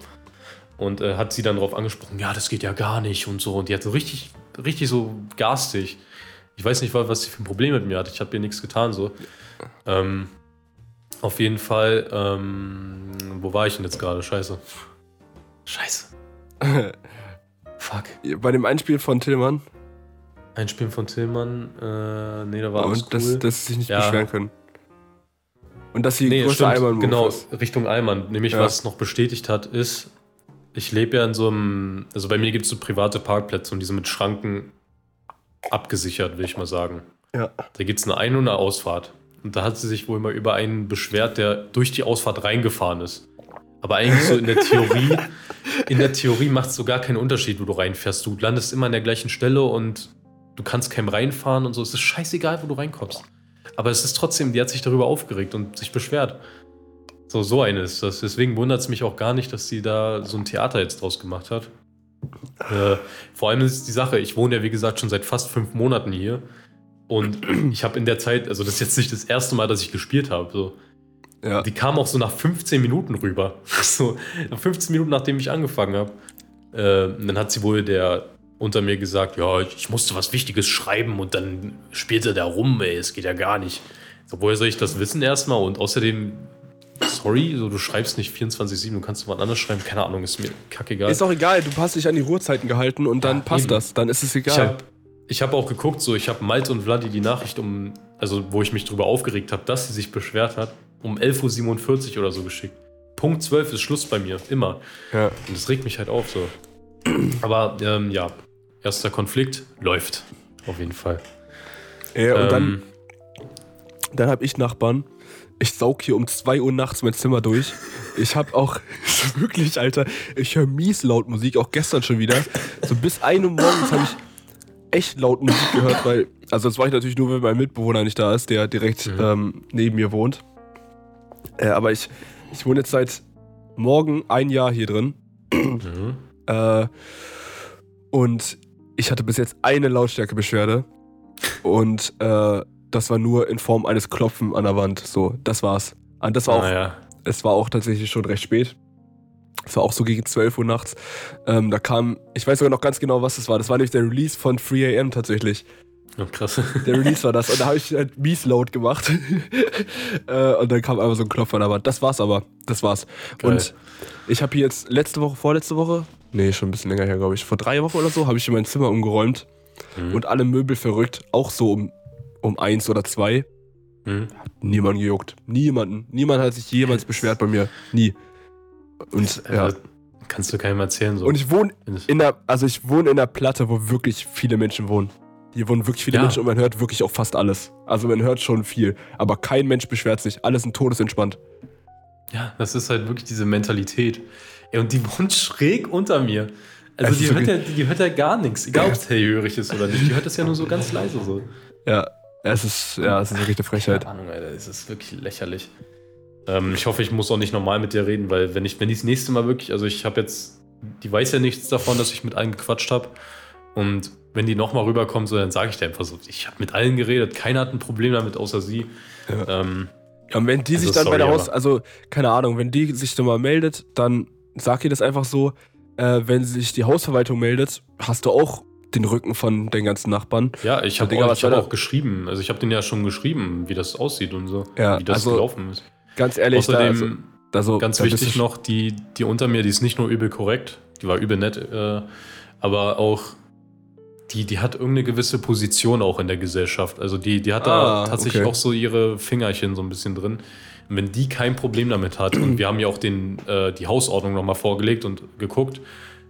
Und äh, hat sie dann darauf angesprochen, ja, das geht ja gar nicht und so. Und die hat so richtig, richtig so garstig. Ich weiß nicht, was sie für ein Problem mit mir hat. Ich habe ihr nichts getan so. Ähm, auf jeden Fall, ähm, wo war ich denn jetzt gerade? Scheiße. Scheiße. <laughs> Fuck. Bei dem Einspiel von Tillmann Einspielen von Tillmann, äh, nee, da war alles und dass, cool. dass sie sich nicht Ja. beschweren können. Und dass sie Nee, größte stimmt, Allmann-Move genau. Richtung Allmann. Nämlich, Ja. was noch bestätigt hat, ist, ich lebe ja in so einem, also bei mir gibt es so private Parkplätze und die sind mit Schranken abgesichert, will ich mal sagen. Ja. Da gibt es eine Ein- und eine Ausfahrt. Und da hat sie sich wohl mal über einen beschwert, der durch die Ausfahrt reingefahren ist. Aber eigentlich so in der Theorie, in der Theorie macht es so gar keinen Unterschied, wo du reinfährst. Du landest immer an der gleichen Stelle und du kannst keinem reinfahren und so. Es ist scheißegal, wo du reinkommst. Aber es ist trotzdem, die hat sich darüber aufgeregt und sich beschwert. So, so eine ist das. Deswegen wundert es mich auch gar nicht, dass sie da so ein Theater jetzt draus gemacht hat. Äh, vor allem ist die Sache, ich wohne ja wie gesagt schon seit fast fünf Monaten hier. Und <clears throat> ich habe in der Zeit, also das ist jetzt nicht das erste Mal, dass ich gespielt habe. So. Ja. Die kam auch so nach 15 Minuten rüber. <laughs> So, nach 15 Minuten, nachdem ich angefangen habe. Äh, dann hat sie wohl der unter mir gesagt, ja, ich musste was Wichtiges schreiben und dann spielte der rum, ey, es geht ja gar nicht. So, woher soll ich das wissen erstmal? Und außerdem, sorry, so, du schreibst nicht 24-7, du kannst wann anders schreiben, keine Ahnung, ist mir kackegal. Ist auch egal, du hast dich an die Ruhezeiten gehalten und dann Ja, passt eben. das. Dann ist es Ich egal. habe ich hab auch geguckt, so ich habe Malte und Vladi die Nachricht um, also wo ich mich drüber aufgeregt habe, dass sie sich beschwert hat, um 11.47 Uhr oder so geschickt. Punkt 12 ist Schluss bei mir, immer. ja. Und das regt mich halt auf so. Aber ähm, ja, erster Konflikt läuft. Auf jeden Fall. ja, und dann, Ähm, dann habe ich Nachbarn. Ich saug hier um 2 Uhr nachts mein Zimmer durch. Ich habe auch, <laughs> wirklich, Alter, ich höre mies laut Musik, auch gestern schon wieder. So bis 1 Uhr morgens habe ich echt laut Musik gehört, weil, also das war ich natürlich nur, wenn mein Mitbewohner nicht da ist, der direkt Mhm. ähm, neben mir wohnt. Äh, aber ich, ich wohne jetzt seit morgen ein Jahr hier drin. mhm. Äh, und ich hatte bis jetzt eine Lautstärkebeschwerde. Und äh, das war nur in Form eines Klopfen an der Wand. So, das war's. Und das war auch, Naja. es war auch tatsächlich schon recht spät. Es war auch so gegen 12 Uhr nachts. Ähm, da kam, ich weiß sogar noch ganz genau, was das war. Das war nämlich der Release von 3am tatsächlich. Oh, krass. Der Release war das. Und da habe ich halt mies laut gemacht. <laughs> äh, und dann kam einfach so ein Klopf an der Wand. Das war's aber. Das war's. Geil. Und ich habe hier jetzt letzte Woche, vorletzte Woche, nee, schon ein bisschen länger her, glaube ich, vor drei Wochen oder so, habe ich hier mein Zimmer umgeräumt Mhm. und alle Möbel verrückt. Auch so um, um eins oder zwei. Mhm. Niemand gejuckt. Niemanden. Niemand hat sich jemals beschwert bei mir. Nie. Und ja. Kannst du keinem erzählen. So. Und ich wohne in der, also ich wohne in der Platte, wo wirklich viele Menschen wohnen. Hier wohnen wirklich viele Ja. Menschen und man hört wirklich auch fast alles. Also man hört schon viel. Aber kein Mensch beschwert sich. Alle sind todesentspannt. Ja, das ist halt wirklich diese Mentalität. Ey, und die wohnt schräg unter mir. Also die hört, ja, die hört ja gar nichts, egal ob es <laughs> hellhörig ist oder nicht. Die hört das ja nur so ganz leise so. Ja, es ist, ja, es ist wirklich eine Frechheit. Keine Ahnung, Alter, es ist wirklich lächerlich. Ähm, ich hoffe, ich muss auch nicht normal mit dir reden, weil wenn ich, wenn die das nächste Mal wirklich, also ich habe jetzt, die weiß ja nichts davon, dass ich mit allen gequatscht habe. Und wenn die nochmal rüberkommt, so, dann sage ich dir einfach so, ich habe mit allen geredet, keiner hat ein Problem damit, außer sie. Ähm, Ja, und wenn die Also sich dann bei sorry, der Haus, also keine Ahnung, wenn die sich dann mal meldet, dann sag ihr das einfach so, äh, wenn sich die Hausverwaltung meldet, hast du auch den Rücken von den ganzen Nachbarn. ja, ich habe auch, ich hab auch geschrieben, also ich habe denen ja schon geschrieben, wie das aussieht und so, Ja, wie das also, gelaufen ist. Ganz ehrlich, da, also, Außerdem, Ganz wichtig noch, die, die unter mir, die ist nicht nur übel korrekt, die war übel nett, äh, aber auch die, die hat irgendeine gewisse Position auch in der Gesellschaft. Also die, die hat Ah, da tatsächlich okay. auch so ihre Fingerchen so ein bisschen drin. Und wenn die kein Problem damit hat, und wir haben ja auch den, äh, die Hausordnung nochmal vorgelegt und geguckt,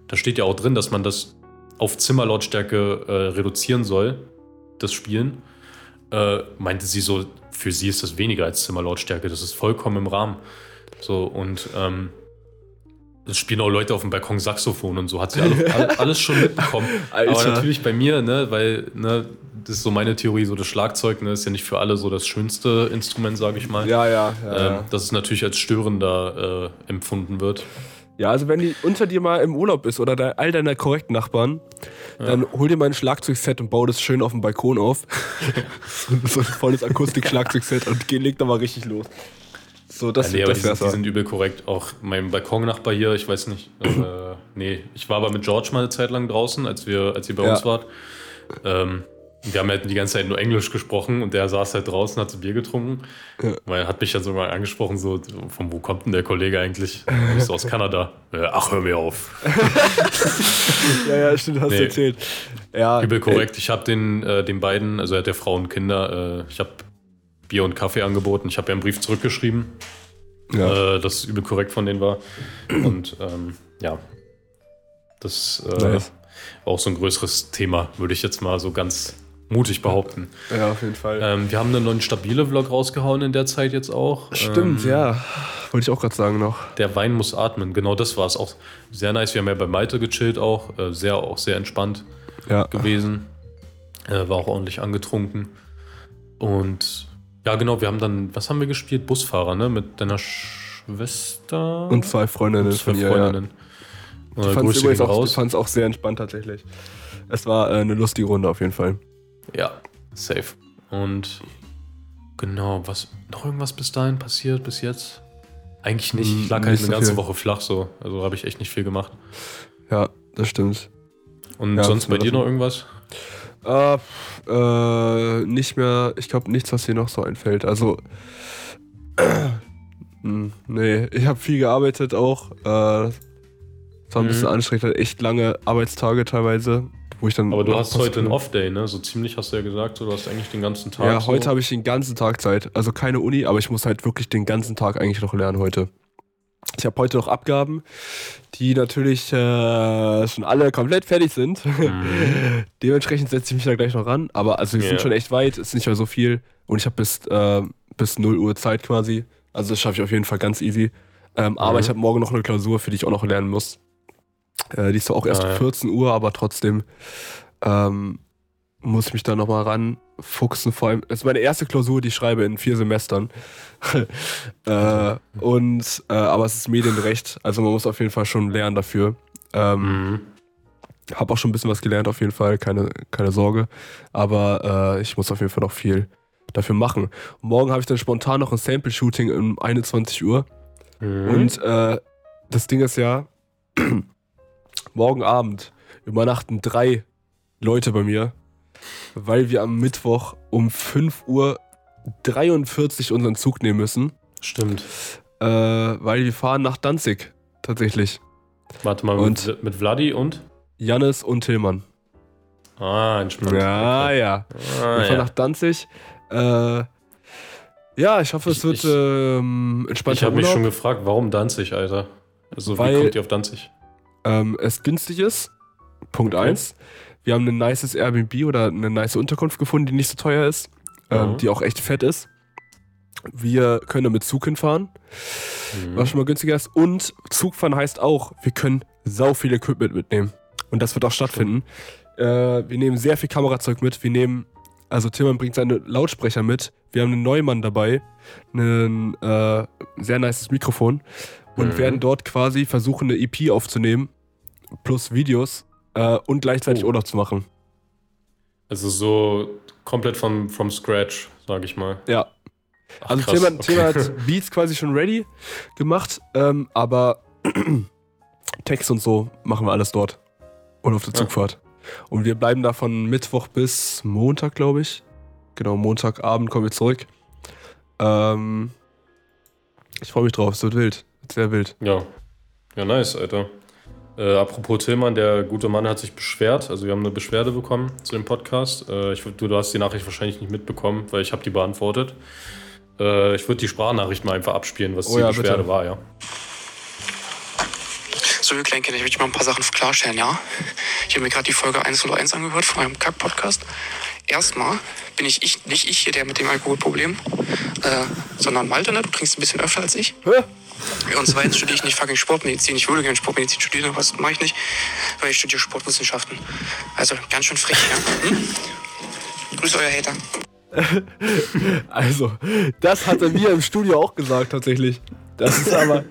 da steht ja auch drin, dass man das auf Zimmerlautstärke äh, reduzieren soll, das Spielen. Äh, meinte sie so, für sie ist das weniger als Zimmerlautstärke, das ist vollkommen im Rahmen. So, und ähm, es spielen auch Leute auf dem Balkon Saxophon und so, hat sie alle, all- <laughs> alles schon mitbekommen. Aber Alter. natürlich bei mir, ne, weil, ne, das ist so meine Theorie, so das Schlagzeug, ne, ist ja nicht für alle so das schönste Instrument, sage ich mal. Ja, ja, ja. Ähm, ja. dass es natürlich als störender äh, empfunden wird. Ja, also wenn die unter dir mal im Urlaub ist oder de, all deine korrekten Nachbarn, dann hol dir mal ein Schlagzeugset und bau das schön auf dem Balkon auf. <laughs> so ein volles Akustik-Schlagzeugset und geh, leg da mal richtig los. So, das, ja, nee, das die, sind, die sind übel korrekt. Auch mein Balkonnachbar hier, ich weiß nicht. Äh, <clears throat> nee, ich war aber mit George mal eine Zeit lang draußen, als, wir, als ihr bei Ja. uns wart. Ähm, wir haben halt die ganze Zeit nur Englisch gesprochen und der saß halt draußen, hat so Bier getrunken. Ja. Weil er hat mich dann sogar angesprochen, so, von wo kommt denn der Kollege eigentlich? Ich so aus Kanada. Äh, ach, hör mir auf. <laughs> Ja, ja, stimmt, hast du Nee. erzählt. Ja, Übel korrekt. Ich habe den, äh, den beiden, also er hat ja Frau und Kinder, äh, ich habe Bier und Kaffee angeboten. Ich habe ja einen Brief zurückgeschrieben, Ja. äh, dass übel korrekt von denen war. Und ähm, ja, das äh, Nice. war auch so ein größeres Thema, würde ich jetzt mal so ganz mutig behaupten. ja, auf jeden Fall. Ähm, wir haben einen neuen stabile Vlog rausgehauen in der Zeit jetzt auch. Stimmt, ähm, ja. Wollte ich auch gerade sagen noch. Der Wein muss atmen, genau das war es auch. Sehr nice. Wir haben ja bei Malte gechillt auch, äh, sehr, auch sehr entspannt. Ja. gewesen. Äh, war auch ordentlich angetrunken. Und ja, genau, wir haben dann, was haben wir gespielt? Busfahrer, ne? Mit deiner Schwester Und zwei Freundinnen und zwei ihr. Ja. Freundinnen. Ich fand es auch, auch sehr entspannt tatsächlich. Es war äh, eine lustige Runde auf jeden Fall. Ja, safe. Und genau, was noch irgendwas bis dahin passiert bis jetzt? Eigentlich nicht. Ich lag halt nicht eine so ganze viel. Woche flach so. Also habe ich echt nicht viel gemacht. Ja, das stimmt. Und Ja, sonst das bei dir das- noch irgendwas? Äh, äh, nicht mehr, ich glaube nichts, was dir noch so einfällt. Also, hm, nee, ich habe viel gearbeitet auch. Äh, es war ein Mhm. bisschen anstrengend, hatte echt lange Arbeitstage teilweise, wo ich dann. Aber du hast heute einen Off-Day, ne? So ziemlich hast du ja gesagt, so, du hast eigentlich den ganzen Tag. Ja, so. heute habe ich den ganzen Tag Zeit. Also keine Uni, aber ich muss halt wirklich den ganzen Tag eigentlich noch lernen heute. Ich habe heute noch Abgaben, die natürlich äh, schon alle komplett fertig sind. Mhm. <laughs> Dementsprechend setze ich mich da gleich noch ran. Aber also wir Ja. sind schon echt weit, ist nicht mehr so viel. Und ich habe bis, äh, bis 0 Uhr Zeit quasi. Also das schaffe ich auf jeden Fall ganz easy. Ähm, Aber Mhm. ich habe morgen noch eine Klausur, für die ich auch noch lernen muss. Äh, die ist zwar auch erst Ah, ja. 14 Uhr, aber trotzdem ähm, muss ich mich da nochmal ranfuchsen. Vor allem, das ist meine erste Klausur, die ich schreibe in vier Semestern. <laughs> äh, und, äh, aber es ist Medienrecht, also man muss auf jeden Fall schon lernen dafür. Ähm, Mhm. Hab auch schon ein bisschen was gelernt, auf jeden Fall, keine, keine Sorge. Aber äh, ich muss auf jeden Fall noch viel dafür machen. Morgen habe ich dann spontan noch ein Sample-Shooting um 21 Uhr. Mhm. Und äh, das Ding ist ja, morgen Abend übernachten drei Leute bei mir, weil wir am Mittwoch um 5 Uhr 43 unseren Zug nehmen müssen, Stimmt. äh, weil wir fahren nach Danzig tatsächlich. Warte mal, Und- mit, mit Vladi und? Jannis und Tillmann. Ah, entspannt. Ja, Okay. ja. Ah, Wir fahren ja. nach Danzig. Äh, ja, ich hoffe, es wird ich- ähm, entspannter Ich habe mich schon gefragt, warum Danzig, Alter? Also, Weil- wie kommt ihr auf Danzig? Ähm, es günstig ist. Punkt Okay. 1. Wir haben ein nices Airbnb oder eine nice Unterkunft gefunden, die nicht so teuer ist, ähm, Mhm. die auch echt fett ist. Wir können da mit Zug hinfahren, Mhm. was schon mal günstiger ist. Und Zugfahren heißt auch, wir können sau viel Equipment mitnehmen. Und das wird auch stattfinden. Äh, wir nehmen sehr viel Kamerazeug mit. Wir nehmen, also Tillmann bringt seine Lautsprecher mit. Wir haben einen Neumann dabei, ein äh, sehr nices Mikrofon und Mhm. werden dort quasi versuchen, eine EP aufzunehmen, plus Videos äh, und gleichzeitig Oh. Urlaub zu machen. Also so komplett vom, from scratch, sage ich mal. Ja. Ach, Also krass, Tillmann, okay. Tillmann hat <laughs> Beats quasi schon ready gemacht, ähm, aber <clears throat> Text und so machen wir alles dort. Und auf der Ja. Zugfahrt. Und wir bleiben da von Mittwoch bis Montag, glaube ich. Genau, Montagabend kommen wir zurück. Ähm, ich freue mich drauf, es wird wild. Sehr wild. Ja. Ja, nice, Alter. Äh, apropos Tillmann, der gute Mann hat sich beschwert. Also wir haben eine Beschwerde bekommen zu dem Podcast. Äh, ich, du, du hast die Nachricht wahrscheinlich nicht mitbekommen, weil ich habe die beantwortet. Äh, ich würde die Sprachnachricht mal einfach abspielen, was Oh die ja, Beschwerde bitte. war, ja. So, ihr Kleinkinder, ich möchte mal ein paar Sachen klarstellen, ja? Ich habe mir gerade die Folge 101 angehört von eurem Kack-Podcast. Erstmal bin ich, ich nicht ich hier der mit dem Alkoholproblem, äh, sondern Malte, ne? Du trinkst ein bisschen öfter als ich. Hä? Und zweitens studiere ich nicht fucking Sportmedizin. Ich würde gerne Sportmedizin studieren, aber das mache ich nicht, weil ich studiere Sportwissenschaften. Also ganz schön frech, ja? Hm? Grüß euer Hater. <laughs> Also, das hat er mir im Studio auch gesagt, tatsächlich. Das ist aber,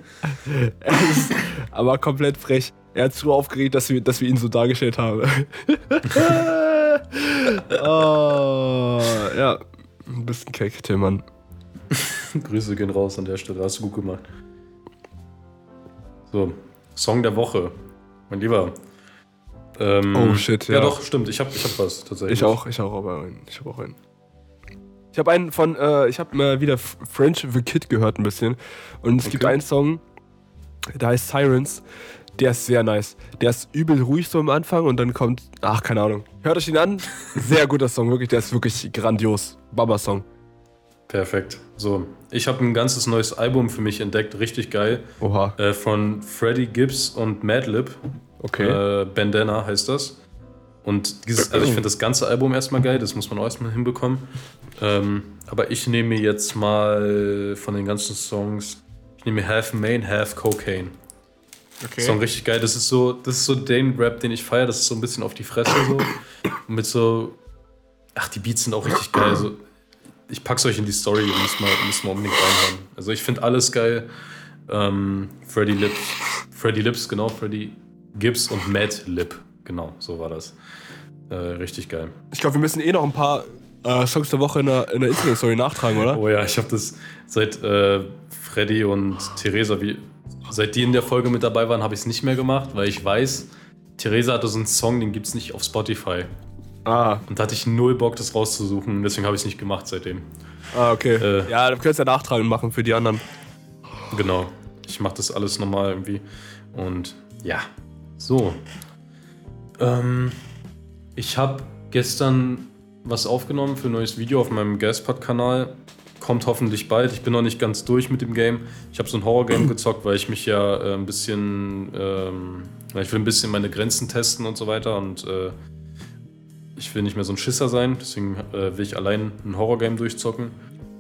<laughs> es ist aber komplett frech. Er hat so aufgeregt, dass wir, dass wir ihn so dargestellt haben. <laughs> oh, ja, ein bisschen keck, Tillmann. Grüße gehen raus an der Stelle, hast du gut gemacht. So, Song der Woche. Mein Lieber. Ähm, Oh, shit, ja. ja. doch, stimmt. Ich habe ich hab was tatsächlich. Ich auch, ich auch, aber einen. Ich habe auch einen. Ich habe einen von, äh, ich habe mal wieder French the Kid gehört ein bisschen. Und es gibt Okay. einen Song, der heißt Sirens. Der ist sehr nice. Der ist übel ruhig so am Anfang und dann kommt, ach, keine Ahnung. Hört euch ihn an. Sehr guter Song, wirklich. Der ist wirklich grandios. Baba-Song. Perfekt. So, ich habe ein ganzes neues Album für mich entdeckt, richtig geil. Oha. Äh, von Freddie Gibbs und Madlib. Okay. Äh, Bandana heißt das. Und dieses, also ich finde das ganze Album erstmal geil, das muss man auch erstmal hinbekommen. Ähm, aber ich nehme mir jetzt mal von den ganzen Songs, ich nehme mir Half Main, Half Cocaine. okay. Song richtig geil. Das ist so, das ist so den Rap, den ich feiere. Das ist so ein bisschen auf die Fresse so. Und mit so, ach, die Beats sind auch richtig geil. Also, ich pack's euch in die Story, ihr müsst mal, müsst mal unbedingt reinhören. Also ich finde alles geil. Ähm, Freddy Lips, Freddy Lips, genau, Freddy Gibbs und Mad Lip. Genau, so war das. Äh, richtig geil. Ich glaube, wir müssen eh noch ein paar äh, Songs der Woche in der, in der Instagram-Story nachtragen, oder? Oh ja, ich habe das seit äh, Freddy und Theresa, wie, seit die in der Folge mit dabei waren, habe ich es nicht mehr gemacht, weil ich weiß, Theresa hatte so einen Song, den gibt es nicht auf Spotify. Ah, Und da hatte ich null Bock, das rauszusuchen. Deswegen habe ich es nicht gemacht seitdem. ah okay. Äh. ja, du könntest ja nachtragen machen für die anderen. Genau. Ich mache das alles nochmal irgendwie. Und ja, so. Ähm, ich habe gestern was aufgenommen für ein neues Video auf meinem Gaspod-Kanal. Kommt hoffentlich bald. Ich bin noch nicht ganz durch mit dem Game. Ich habe so ein Horror-Game <clears throat> gezockt, weil ich mich ja äh, ein bisschen. Ähm, weil ich will ein bisschen meine Grenzen testen und so weiter. Und äh, ich will nicht mehr so ein Schisser sein. Deswegen äh, will ich allein ein Horror-Game durchzocken.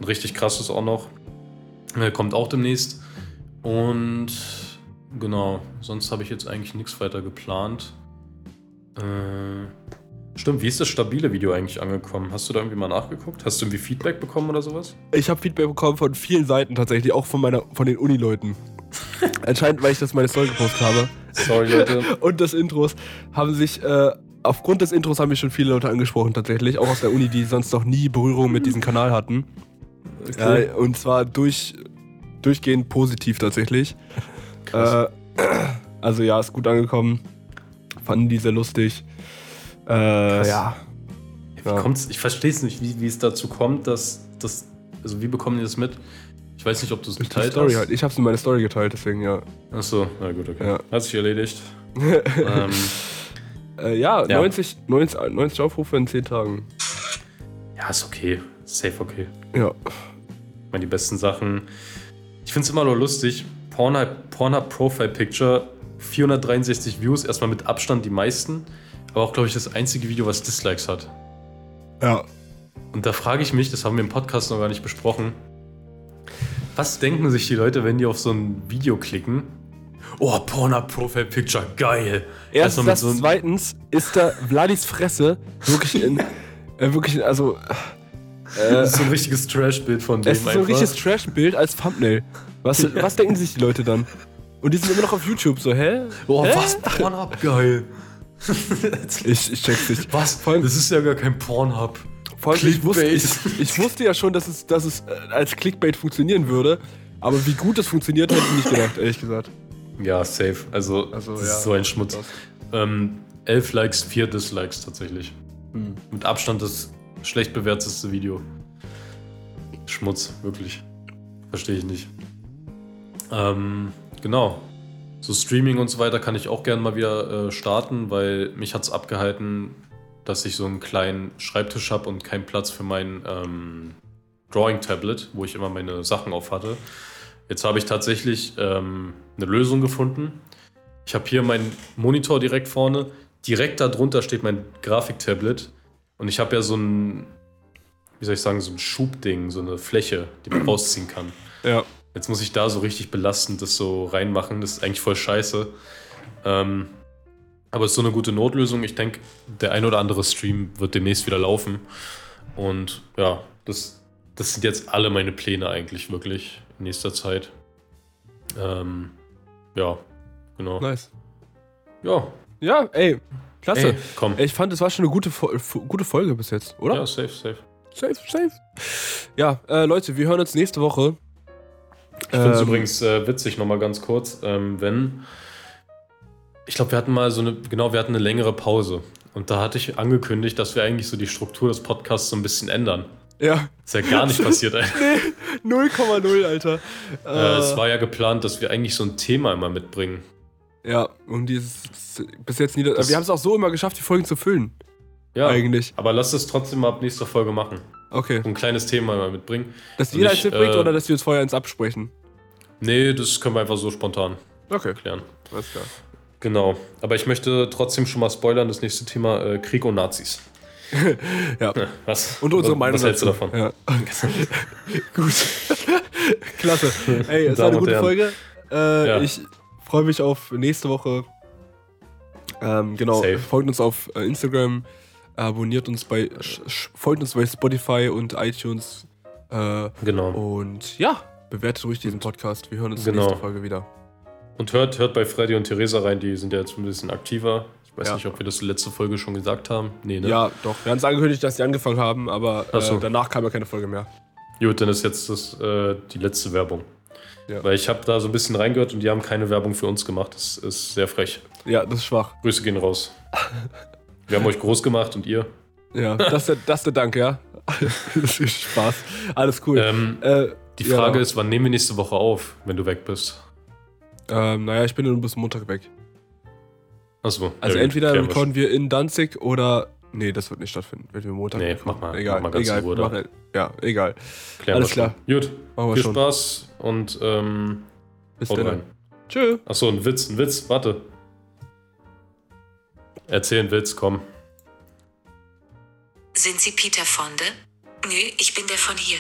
Ein richtig krasses auch noch. Äh, kommt auch demnächst. Und genau, sonst habe ich jetzt eigentlich nichts weiter geplant. Äh, stimmt, wie ist das stabile Video eigentlich angekommen? Hast du da irgendwie mal nachgeguckt? Hast du irgendwie Feedback bekommen oder sowas? Ich habe Feedback bekommen von vielen Seiten tatsächlich, auch von meiner, von den Uni-Leuten. <laughs> Anscheinend, weil ich das meine Story gepostet habe. Sorry, Leute. <laughs> Und des Intros haben sich, äh, aufgrund des Intros haben mich schon viele Leute angesprochen tatsächlich, auch aus der Uni, die sonst noch nie Berührung mit diesem Kanal hatten. Äh, und zwar durch, durchgehend positiv tatsächlich. Äh, also ja, ist gut angekommen. Fanden die sehr lustig. Äh, ja. Wie kommt's? Ich verstehe es nicht, wie, wie es dazu kommt, dass das. Also, wie bekommen die das mit? Ich weiß nicht, ob du es geteilt Story hast. halt. Ich habe es in meine Story geteilt, deswegen ja. Achso, na gut, okay. Ja. Hat sich erledigt. <laughs> ähm, Äh, ja, Ja. 90, 90, 90 Aufrufe in 10 Tagen. ja, ist okay. Safe okay. Ja. Ich meine, die besten Sachen. Ich finde es immer nur lustig. Pornhub, Pornhub Profile Picture, 463 Views, erstmal mit Abstand die meisten. aber auch, glaube ich, das einzige Video, was Dislikes hat. Ja. Und da frage ich mich, das haben wir im Podcast noch gar nicht besprochen. Was denken sich die Leute, wenn die auf so ein Video klicken? Oh, Pornhub Profile Picture, geil. Erstens, das, so zweitens ist da Vladis Fresse wirklich in, äh, wirklich, also, äh, Das ist so ein richtiges Trash-Bild von dem es ist so ein einfach. richtiges Trash-Bild als Thumbnail. Was, was denken sich die Leute dann? Und die sind immer noch auf YouTube, so, hä? Oh, hä? was? Pornhub, geil. <laughs> Ich, ich check's nicht. Was? Vor allem, Das ist ja gar kein Pornhub. vor allem ich, wusste, ich, ich wusste ja schon, dass es, dass es äh, als Clickbait funktionieren würde. Aber wie gut das funktioniert, hätte ich nicht gedacht, ehrlich gesagt. Ja, safe. Also, Also, das ja. ist so ein Schmutz. Ähm, 11 Likes, 4 Dislikes tatsächlich. Hm. Mit Abstand das schlecht bewertetste Video. Schmutz, wirklich. Verstehe ich nicht. Ähm, genau. So Streaming und so weiter kann ich auch gerne mal wieder äh, starten, weil mich hat es abgehalten, dass ich so einen kleinen Schreibtisch habe und keinen Platz für mein ähm, Drawing-Tablet, wo ich immer meine Sachen auf hatte. Jetzt habe ich tatsächlich ähm, eine Lösung gefunden. Ich habe hier meinen Monitor direkt vorne. Direkt darunter steht mein Grafiktablet. Und ich habe ja so ein, wie soll ich sagen, so ein Schubding, so eine Fläche, die man <clears throat> rausziehen kann. Ja. Jetzt muss ich da so richtig belastend das so reinmachen. Das ist eigentlich voll scheiße. Ähm, aber es ist so eine gute Notlösung. Ich denke, der ein oder andere Stream wird demnächst wieder laufen. Und ja, das, das sind jetzt alle meine Pläne eigentlich wirklich in nächster Zeit. Ähm, ja, genau. Nice. Ja, Ja, ey, klasse. ey, komm. Ich fand, es war schon eine gute, gute Folge bis jetzt, oder? Ja, safe, safe. Safe, safe. Ja, äh, Leute, wir hören uns nächste Woche. Ich finde es Ähm, übrigens äh, witzig, nochmal ganz kurz, ähm, wenn. Ich glaube, wir hatten mal so eine, genau, wir hatten eine längere Pause. Und da hatte ich angekündigt, dass wir eigentlich so die Struktur des Podcasts so ein bisschen ändern. Ja, Ist ja gar nicht passiert. ey. <laughs> 0,0, Alter. Äh, es war ja geplant, dass wir eigentlich so ein Thema immer mitbringen. Ja, und dieses bis jetzt nie. Das- wir haben es auch so immer geschafft, die Folgen zu füllen. Ja, Eigentlich. aber lass es trotzdem mal ab nächster Folge machen. Okay. So ein kleines Thema mal mitbringen. Dass jeder eins mitbringt äh, oder dass wir uns vorher eins absprechen? Nee, das können wir einfach so spontan Okay, klären. alles klar. Genau. Aber ich möchte trotzdem schon mal spoilern, das nächste Thema äh, Krieg und Nazis. Ja. Was? Und unsere was, Meinung Was hältst du davon? Ja. <laughs> <laughs> Gut. Klasse. Ey, es war eine gute. Folge. Äh, Ja. Ich freue mich auf nächste Woche. Ähm, genau. Safe. Folgt uns auf äh, Instagram, abonniert uns bei, folgt uns bei Spotify und iTunes. Äh, Genau. und ja, bewertet ruhig diesen Podcast. Wir hören uns Genau. nächste Folge wieder. Und hört, hört bei Freddy und Theresa rein, die sind ja jetzt ein bisschen aktiver. Ich weiß Ja. nicht, ob wir das letzte Folge schon gesagt haben. Nee, ne? Ja, doch. Wir haben es angekündigt, dass sie angefangen haben, aber so. äh, danach kam ja keine Folge mehr. Gut, dann ist jetzt das, äh, die letzte Werbung. Ja. Weil ich habe da so ein bisschen reingehört und die haben keine Werbung für uns gemacht. Das ist sehr frech. Ja, das ist schwach. Grüße gehen raus. <laughs> Wir haben euch groß gemacht und ihr. Ja, das ist der, das ist der Dank, ja. <laughs> das ist Spaß. Alles cool. Ähm, äh, die ja. Frage ist, wann nehmen wir nächste Woche auf, wenn du weg bist? Ähm, naja, ich bin nur bis Montag weg. Achso. Also ja, entweder recorden wir in Danzig oder. Nee, das wird nicht stattfinden, wenn wir Montag. Nee, mach mal- Egal, mach mal ganz egal. Ruhe machen- ja, egal. Klären alles schon. Gut, Machen wir viel schon. Spaß und ähm, Bis haut dann. rein. Tschö. Achso, ein Witz, ein Witz, warte. Erzähl einen Witz, komm. Sind Sie Peter Fonde? Nö, ich bin der von hier.